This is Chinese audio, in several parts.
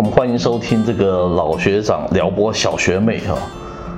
我们欢迎收听这个老学长撩拨小学妹哈。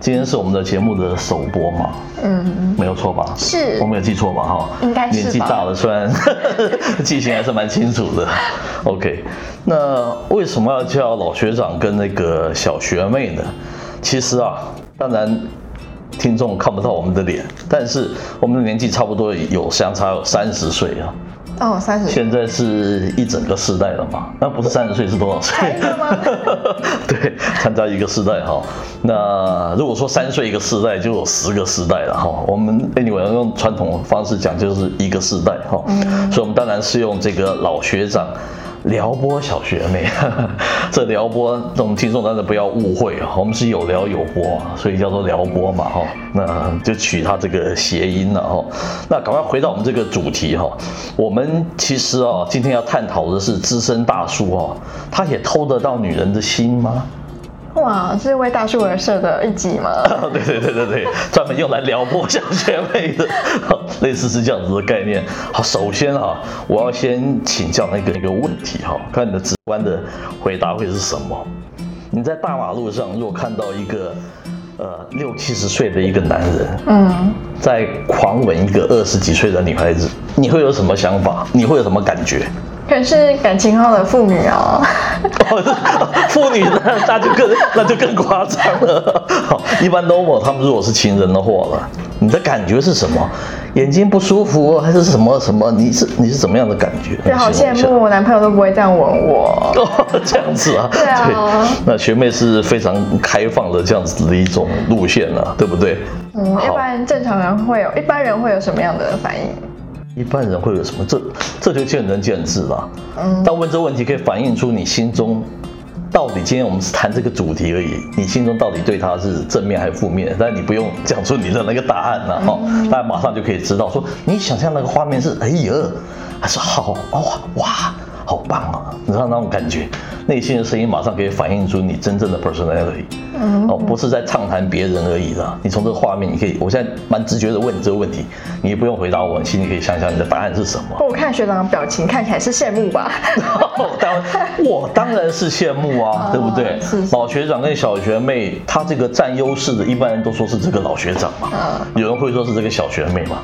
今天是我们的节目的首播嘛？嗯，没有错吧？是，我没有记错吧？哈，应该是年纪大了，虽然 记性还是蛮清楚的。OK，那为什么要叫老学长跟那个小学妹呢？其实啊，当然听众看不到我们的脸，但是我们的年纪差不多有相差有三十岁啊。哦，三十。现在是一整个世代了嘛？那不是三十岁是多少岁？对，参加一个世代哈。那如果说三岁一个世代，就有十个世代了哈。我们 anyway 用传统方式讲，就是一个世代哈。所以，我们当然是用这个老学长。撩拨小学妹，这撩拨这种听众当然不要误会啊，我们是有撩有拨，所以叫做撩拨嘛哈，那就取它这个谐音了哈。那赶快回到我们这个主题哈，我们其实啊，今天要探讨的是资深大叔啊，他也偷得到女人的心吗？哇，是为大叔而设的一集吗？对对对对对，专门用来撩拨小学妹的，类似是这样子的概念。好，首先啊，我要先请教那个一个问题哈，看你的直观的回答会是什么？你在大马路上如果看到一个呃六七十岁的一个男人，嗯，在狂吻一个二十几岁的女孩子，你会有什么想法？你会有什么感觉？可是感情好的妇女哦，妇女呢，那就更那就更夸张了。好，一般 normal 他们如果是情人的话了，你的感觉是什么？眼睛不舒服还是什么什么？你是你是怎么样的感觉？对，好羡慕我男朋友都不会这样吻我。这样子啊？对啊。那学妹是非常开放的这样子的一种路线了，对不对？嗯，一般正常人会有，一般人会有什么样的反应？一般人会有什么？这这就见仁见智了。嗯，但问这问题可以反映出你心中到底今天我们是谈这个主题而已，你心中到底对他是正面还是负面？但你不用讲出你的那个答案了哈，大家马上就可以知道，说你想象那个画面是哎呀，还是好哇哇。好棒啊！你知道那种感觉，内心的声音马上可以反映出你真正的 personality，哦，不是在畅谈别人而已的。你从这个画面，你可以，我现在蛮直觉的问你这个问题，你也不用回答我，你心里可以想想你的答案是什么。我看学长的表情，看起来是羡慕吧？当我当然是羡慕啊，对不对？老学长跟小学妹，他这个占优势的，一般人都说是这个老学长嘛，有人会说是这个小学妹嘛，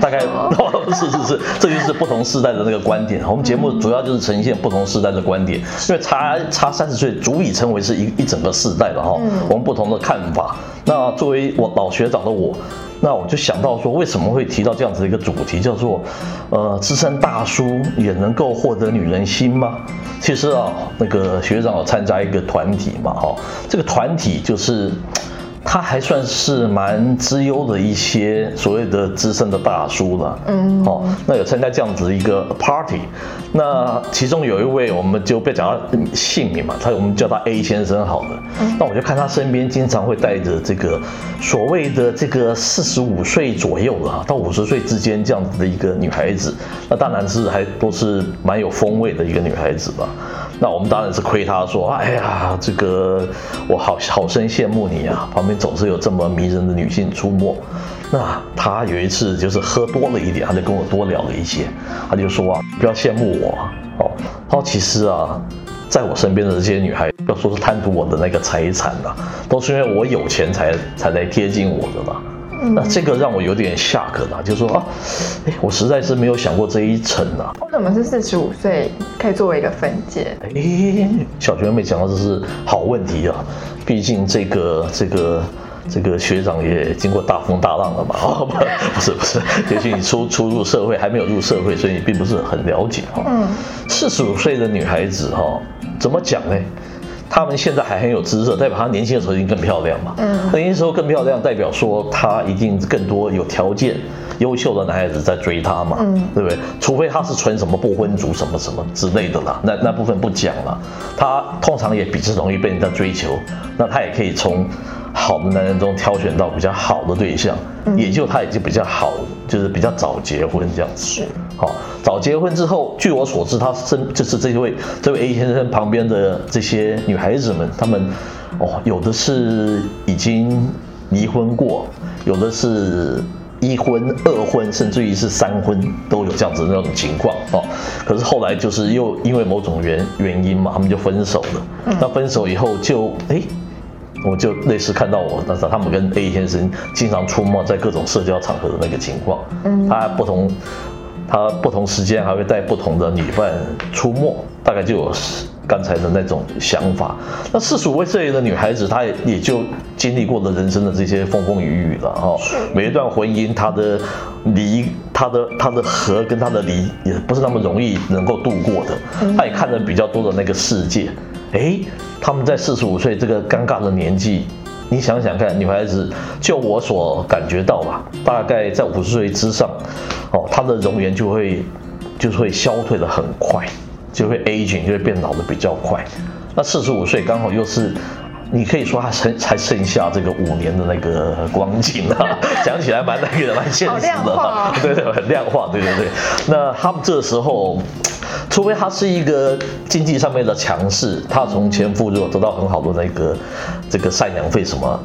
大概 是是是，这就是不同世代的那个观点。我们节目主要就是。呈现不同世代的观点，因为差差三十岁足以称为是一一整个世代了哈。我们不同的看法。那作为我老学长的我，那我就想到说，为什么会提到这样子的一个主题，叫做呃资深大叔也能够获得女人心吗？其实啊，那个学长有参加一个团体嘛哈，这个团体就是。他还算是蛮资优的一些所谓的资深的大叔了，嗯，哦，那有参加这样子一个 party，那其中有一位我们就不要讲他姓名嘛，他我们叫他 A 先生好了，那我就看他身边经常会带着这个所谓的这个四十五岁左右的到五十岁之间这样子的一个女孩子，那当然是还都是蛮有风味的一个女孩子吧。那我们当然是亏他说，哎呀，这个我好好生羡慕你啊，旁边总是有这么迷人的女性出没。那他有一次就是喝多了一点，他就跟我多聊了一些，他就说啊，不要羡慕我哦。他说其实啊，在我身边的这些女孩，要说是贪图我的那个财产啊，都是因为我有钱才才来贴近我的嘛。那这个让我有点吓可了，就说啊，哎，我实在是没有想过这一层啊。为什么是四十五岁可以作为一个分界？哎，小学妹讲的这是好问题啊，毕竟这个这个这个学长也经过大风大浪了嘛。哦，不，不是不是，也许你初初入社会，还没有入社会，所以你并不是很了解哈。嗯，四十五岁的女孩子哈，怎么讲呢？他们现在还很有姿色，代表她年轻的时候一定更漂亮嘛。嗯，年轻时候更漂亮，代表说她一定更多有条件、优秀的男孩子在追她嘛。嗯，对不对？除非她是纯什么不婚族什么什么之类的啦，那那部分不讲了。她通常也比较容易被人家追求，那她也可以从。好的男人中挑选到比较好的对象，也就他已经比较好，就是比较早结婚这样子。是，好，早结婚之后，据我所知，他身就是这位这位 A 先生旁边的这些女孩子们，她们哦，有的是已经离婚过，有的是一婚、二婚，甚至于是三婚都有这样子的那种情况哦。可是后来就是又因为某种原原因嘛，他们就分手了。那分手以后就哎。我就类似看到我，那时他们跟 A 先生经常出没在各种社交场合的那个情况，嗯，他不同，他不同时间还会带不同的女伴出没，大概就有刚才的那种想法。那四十五岁的女孩子，她也也就经历过了人生的这些风风雨雨了哈。每一段婚姻，她的离，她的她的合跟她的离，也不是那么容易能够度过的。她也看了比较多的那个世界。哎，他们在四十五岁这个尴尬的年纪，你想想看，女孩子就我所感觉到吧，大概在五十岁之上，哦，她的容颜就会就是会消退的很快，就会 aging 就会变老的比较快。那四十五岁刚好又是，你可以说他剩还剩下这个五年的那个光景啊，讲起来蛮那个蛮现实的哈，对对，很量化，对对对。那他们这时候。除非他是一个经济上面的强势，他从前夫如果得到很好的那个这个赡养费什么，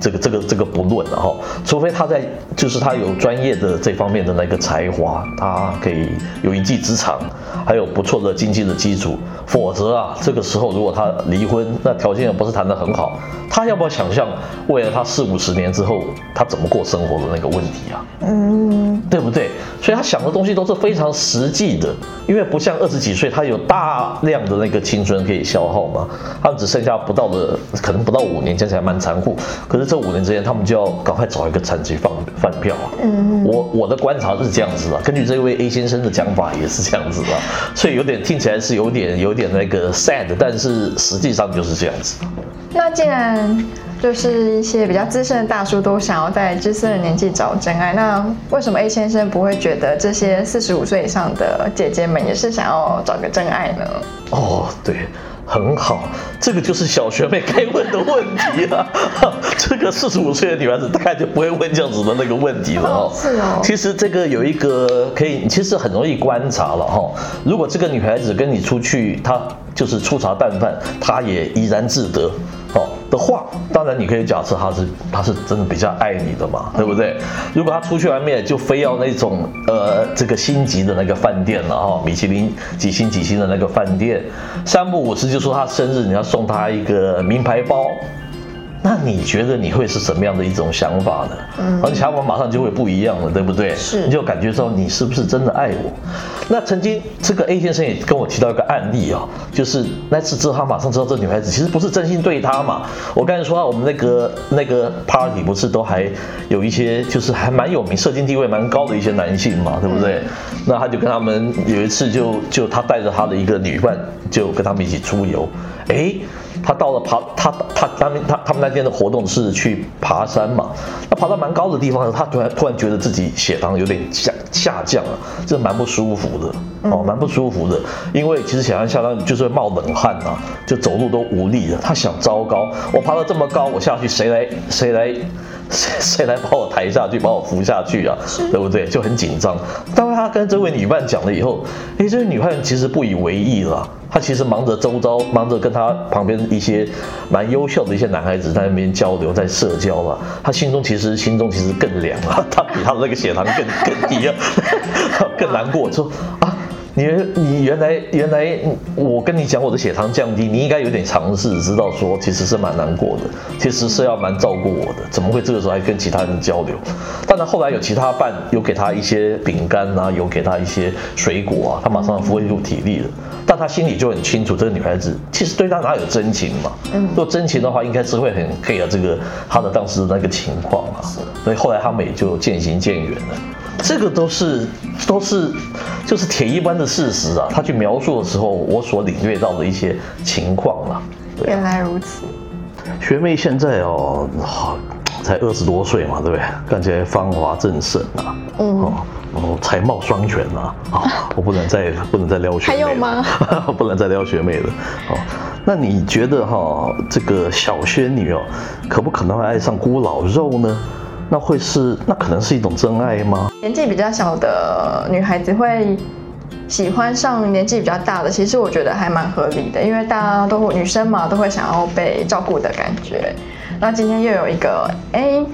这个这个这个不论了哈。除非他在就是他有专业的这方面的那个才华，他可以有一技之长，还有不错的经济的基础，否则啊，这个时候如果他离婚，那条件也不是谈得很好。他要不要想象未来他四五十年之后他怎么过生活的那个问题啊？嗯，对不对？所以他想的东西都是非常实际的，因为不像二十几岁，他有大量的那个青春可以消耗嘛，他只剩下不到的，可能不到五年，讲起来蛮残酷。可是这五年之间，他们就要赶快找一个残疾放饭票啊。嗯，我我的观察是这样子的，根据这位 A 先生的讲法也是这样子的，所以有点听起来是有点有点那个 sad，但是实际上就是这样子。那既然就是一些比较资深的大叔都想要在资深的年纪找真爱，那为什么 A 先生不会觉得这些四十五岁以上的姐姐们也是想要找个真爱呢？哦，对，很好，这个就是小学妹该问的问题了。这个四十五岁的女孩子大概就不会问这样子的那个问题了哦。是哦。其实这个有一个可以，其实很容易观察了哈。如果这个女孩子跟你出去，她就是粗茶淡饭，她也怡然自得。的话，当然你可以假设他是他是真的比较爱你的嘛，对不对？如果他出去外面就非要那种呃这个星级的那个饭店了哈，米其林几星几星的那个饭店，三不五时就说他生日你要送他一个名牌包。那你觉得你会是什么样的一种想法呢？嗯，而且想法马上就会不一样了，对不对？是，你就感觉到你是不是真的爱我？那曾经这个 A 先生也跟我提到一个案例啊，就是那次之后他马上知道这女孩子其实不是真心对他嘛。我刚才说我们那个那个 party 不是都还有一些就是还蛮有名、社经地位蛮高的一些男性嘛，对不对？那他就跟他们有一次就就他带着他的一个女伴就跟他们一起出游，哎。他到了爬，他他他们他他们那天的活动是去爬山嘛？那爬到蛮高的地方，他突然突然觉得自己血糖有点下下降了，这蛮不舒服的哦，蛮不舒服的。因为其实血糖下降就是会冒冷汗啊，就走路都无力了。他想，糟糕，我爬到这么高，我下去谁来谁来谁 谁来把我抬下去，把我扶下去啊？对不对？就很紧张。当他跟这位女伴讲了以后，哎，这位女伴其实不以为意了。他其实忙着周遭，忙着跟他旁边一些蛮优秀的一些男孩子在那边交流，在社交嘛。他心中其实心中其实更凉啊，他比他的那个血糖更更低啊，更难过。说啊。你你原来原来我跟你讲我的血糖降低，你应该有点尝试，知道说其实是蛮难过的，其实是要蛮照顾我的，怎么会这个时候还跟其他人交流？当然后来有其他伴有给他一些饼干啊，有给他一些水果啊，他马上恢复体力了。但他心里就很清楚，这个女孩子其实对他哪有真情嘛？嗯，若真情的话，应该是会很 care 这个他的当时的那个情况嘛。所以后来他们也就渐行渐远了。这个都是都是就是铁一般的事实啊！他去描述的时候，我所领略到的一些情况啊。原来如此。学妹现在哦，才二十多岁嘛，对不对？看起来芳华正盛啊，嗯，哦，才貌双全啊，啊，我不能再不能再撩学妹还有吗？不能再撩学妹了。好，那你觉得哈，这个小仙女哦，可不可能会爱上孤老肉呢？那会是那可能是一种真爱吗？年纪比较小的女孩子会喜欢上年纪比较大的，其实我觉得还蛮合理的，因为大家都女生嘛，都会想要被照顾的感觉。那今天又有一个哎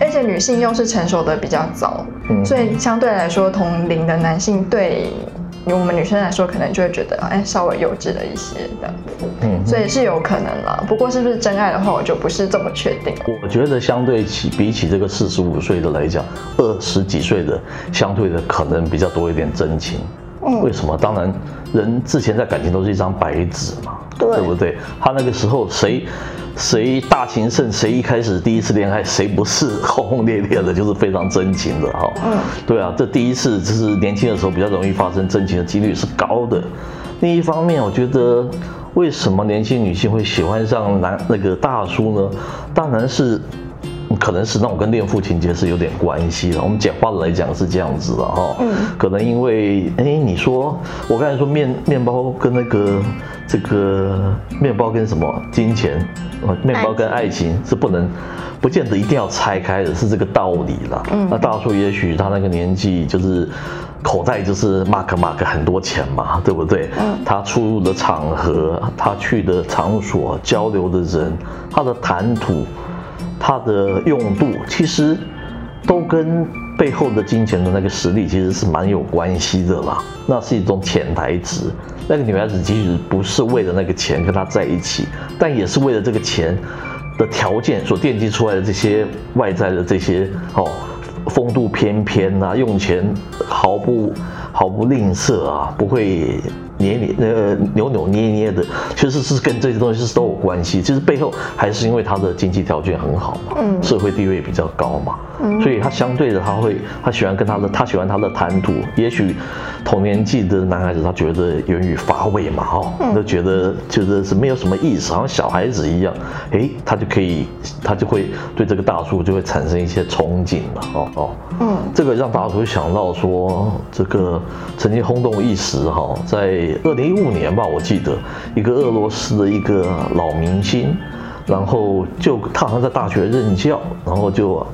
而且女性又是成熟的比较早，所以相对来说同龄的男性对。我们女生来说，可能就会觉得哎，稍微幼稚了一些这样，嗯，所以是有可能啦。不过是不是真爱的话，我就不是这么确定。我觉得相对起比起这个四十五岁的来讲，二十几岁的相对的可能比较多一点真情。嗯，为什么？当然，人之前在感情都是一张白纸嘛，对不对？他那个时候谁？谁大情圣？谁一开始第一次恋爱，谁不是轰轰烈烈的，就是非常真情的哈？嗯，对啊，这第一次就是年轻的时候比较容易发生真情的几率是高的。另一方面，我觉得为什么年轻女性会喜欢上男那个大叔呢？当然是。可能是那种跟恋父情节是有点关系的。我们简化的来讲是这样子的哈。嗯。可能因为，哎，你说我刚才说面面包跟那个这个面包跟什么金钱，面包跟爱情是不能，不见得一定要拆开的，是这个道理啦。嗯。那大叔也许他那个年纪就是口袋就是 mark mark 很多钱嘛，对不对？嗯。他出入的场合，他去的场所，交流的人，他的谈吐。它的用度其实都跟背后的金钱的那个实力其实是蛮有关系的啦。那是一种潜台词。那个女孩子即使不是为了那个钱跟他在一起，但也是为了这个钱的条件所奠基出来的这些外在的这些哦，风度翩翩啊，用钱毫不毫不吝啬啊，不会。捏捏呃扭扭捏捏的，其实是跟这些东西是都有关系。其实背后还是因为他的经济条件很好嘛，嗯，社会地位比较高嘛，嗯，所以他相对的他会他喜欢跟他的他喜欢他的谈吐。也许同年纪的男孩子他觉得言语乏味嘛，哦，都觉得觉得是没有什么意思，好像小孩子一样，诶，他就可以他就会对这个大叔就会产生一些憧憬嘛，哦哦，嗯，这个让大叔想到说这个曾经轰动一时哈，在。二零一五年吧，我记得一个俄罗斯的一个老明星，然后就他好像在大学任教，然后就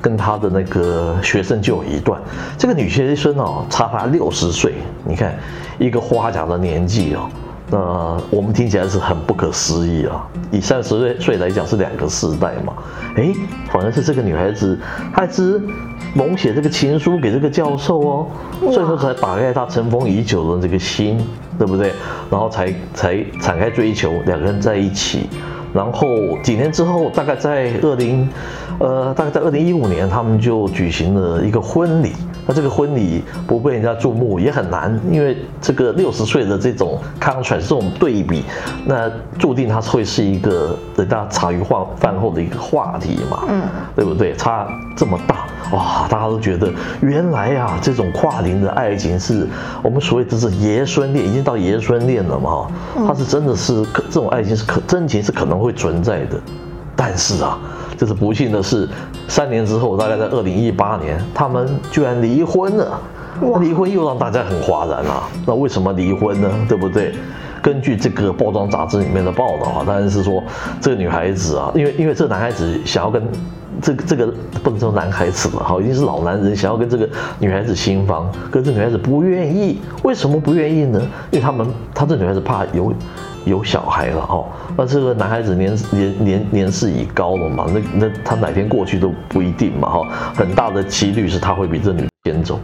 跟他的那个学生就有一段。这个女学生哦，差他六十岁，你看一个花甲的年纪哦，那我们听起来是很不可思议啊。以三十岁岁来讲是两个世代嘛，哎，反而是这个女孩子，她只猛写这个情书给这个教授哦，最后才打开他尘封已久的这个心。对不对？然后才才展开追求，两个人在一起。然后几年之后，大概在二零，呃，大概在二零一五年，他们就举行了一个婚礼。那这个婚礼不被人家注目也很难，因为这个六十岁的这种 contrast 这种对比，那注定它会是一个人家茶余饭饭后的一个话题嘛，嗯，对不对？差这么大，哇，大家都觉得原来啊，这种跨龄的爱情是我们所谓的是爷孙恋，已经到爷孙恋了嘛，它是真的是可这种爱情是可真情是可能会存在的，但是啊。就是不幸的是，三年之后，大概在二零一八年，他们居然离婚了。离婚又让大家很哗然啊！那为什么离婚呢？对不对？根据这个包装杂志里面的报道啊，当然是说这个女孩子啊，因为因为这个男孩子想要跟这个这个不能说男孩子了，哈，已经是老男人，想要跟这个女孩子新房，可是女孩子不愿意。为什么不愿意呢？因为他们他这女孩子怕有。有小孩了哈，那这个男孩子年年年年事已高了嘛，那那他哪天过去都不一定嘛哈，很大的几率是他会比这女先走，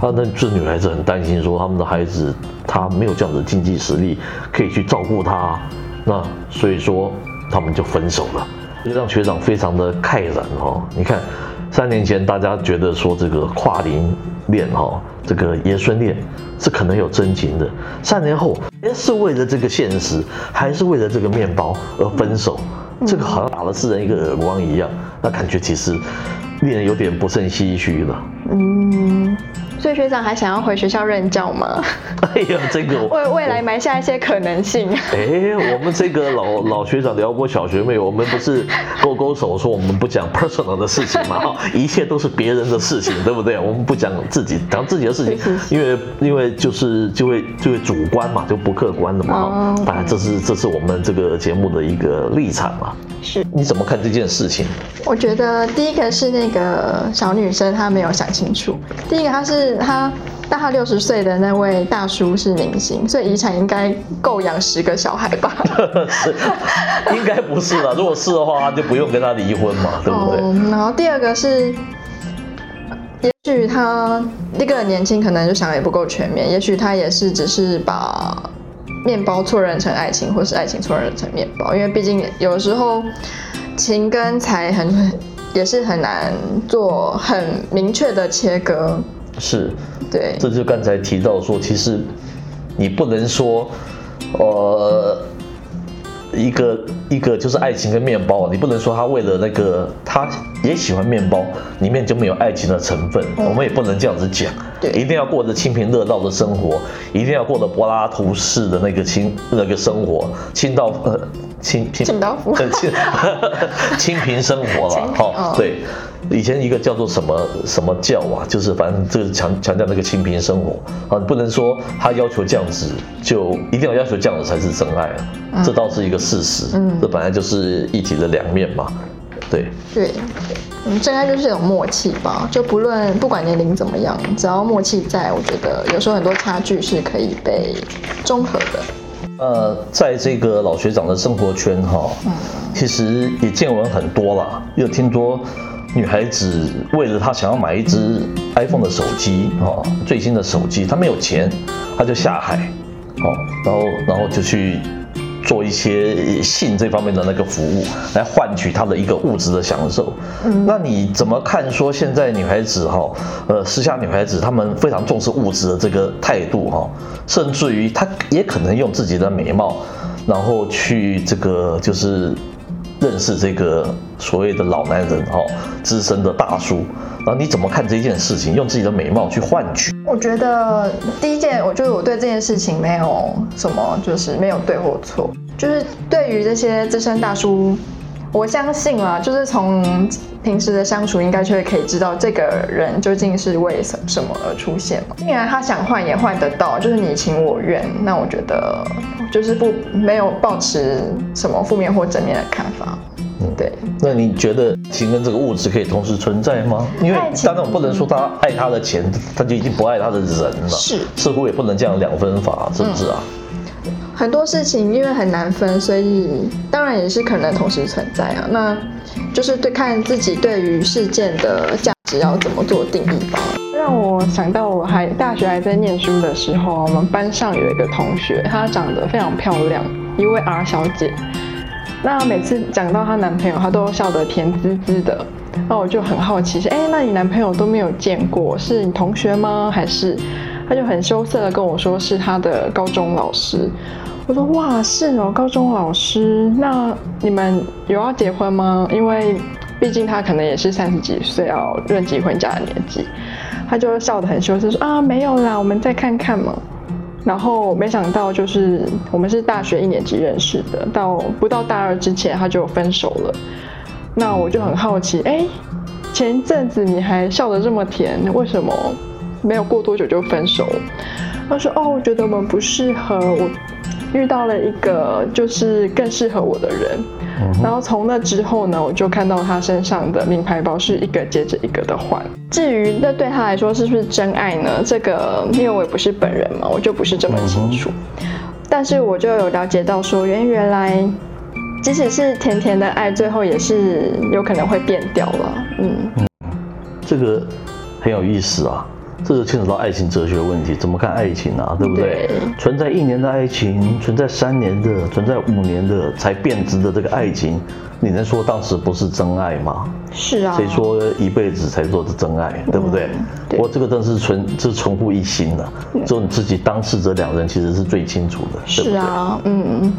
啊，那这女孩子很担心说他们的孩子他没有这样的经济实力可以去照顾他，那所以说他们就分手了，就让学长非常的慨然哈，你看三年前大家觉得说这个跨龄恋哈。这个爷孙恋是可能有真情的，三年后，哎，是为了这个现实，还是为了这个面包而分手？这个好像打了世人一个耳光一样，那感觉其实令人有点不胜唏嘘了。嗯。所以学长还想要回学校任教吗？哎呀，这个为 未来埋下一些可能性。哎，我们这个老老学长撩拨小学妹，我们不是勾勾手说我们不讲 personal 的事情嘛？哈，一切都是别人的事情，对不对？我们不讲自己讲自己的事情，因为因为就是就会就会主观嘛，就不客观的嘛。当然，这是这是我们这个节目的一个立场嘛。是，你怎么看这件事情？我觉得第一个是那个小女生她没有想清楚，第一个她是。她大他六十岁的那位大叔是明星，所以遗产应该够养十个小孩吧？是，应该不是啦。如果是的话，他就不用跟他离婚嘛，对不对？然后第二个是，也许他那个年轻，可能就想的也不够全面，也许他也是只是把面包错认成爱情，或是爱情错认成面包，因为毕竟有时候情跟财很也是很难做很明确的切割。是，对，这就刚才提到说，其实你不能说，呃，一个一个就是爱情跟面包，你不能说他为了那个他也喜欢面包，里面就没有爱情的成分，我们也不能这样子讲，对，一定要过着清贫乐道的生活，一定要过着柏拉图式的那个清那个生活，清道呃清清清道夫，清 清贫生活了，好，对。以前一个叫做什么什么教啊，就是反正这个强强调那个清贫生活。啊，不能说他要求这样子就一定要要求这样子才是真爱啊，这倒是一个事实，嗯，这本来就是一体的两面嘛，对，对，嗯，真爱就是一种默契吧，就不论不管年龄怎么样，只要默契在，我觉得有时候很多差距是可以被中和的。呃，在这个老学长的生活圈哈，其实也见闻很多了，又听说。女孩子为了她想要买一只 iPhone 的手机哦，最新的手机，她没有钱，她就下海，哦，然后然后就去做一些性这方面的那个服务，来换取她的一个物质的享受。嗯，那你怎么看？说现在女孩子哈，呃，时下女孩子她们非常重视物质的这个态度哈，甚至于她也可能用自己的美貌，然后去这个就是。认识这个所谓的老男人哦，资深的大叔，然后你怎么看这件事情？用自己的美貌去换取？我觉得第一件，我觉得我对这件事情没有什么，就是没有对或错，就是对于这些资深大叔。我相信啊，就是从平时的相处，应该就会可以知道这个人究竟是为什什么而出现嘛。既然他想换也换得到，就是你情我愿，那我觉得就是不没有抱持什么负面或正面的看法。嗯，对。那你觉得情跟这个物质可以同时存在吗？因为当然我不能说他爱他的钱，他就已经不爱他的人了。是，似乎也不能这样两分法，是不是啊？很多事情因为很难分，所以当然也是可能同时存在啊。那就是对看自己对于事件的价值要怎么做定义吧。让我想到我还大学还在念书的时候，我们班上有一个同学，她长得非常漂亮，一位 R 小姐。那每次讲到她男朋友，她都笑得甜滋滋的。那我就很好奇，是哎，那你男朋友都没有见过，是你同学吗？还是？他就很羞涩的跟我说是他的高中老师。我说哇是哦，高中老师，那你们有要结婚吗？因为毕竟他可能也是三十几岁要论及婚嫁的年纪。他就笑得很羞涩说啊没有啦，我们再看看嘛。然后没想到就是我们是大学一年级认识的，到不到大二之前他就分手了。那我就很好奇，哎，前一阵子你还笑得这么甜，为什么？没有过多久就分手，他说：“哦，我觉得我们不适合，我遇到了一个就是更适合我的人。”然后从那之后呢，我就看到他身上的名牌包是一个接着一个的换。至于那对他来说是不是真爱呢？这个因为我也不是本人嘛，我就不是这么清楚。但是我就有了解到说，原原来即使是甜甜的爱，最后也是有可能会变掉了。嗯，这个很有意思啊。这就牵扯到爱情哲学问题，怎么看爱情啊？对不对？存在一年的爱情，存在三年的，存在五年的才变质的这个爱情，你能说当时不是真爱吗？是啊。谁说一辈子才做的真爱？对不对？我这个真是纯，是纯乎一心的，只有你自己当事者两人其实是最清楚的。是啊，嗯嗯。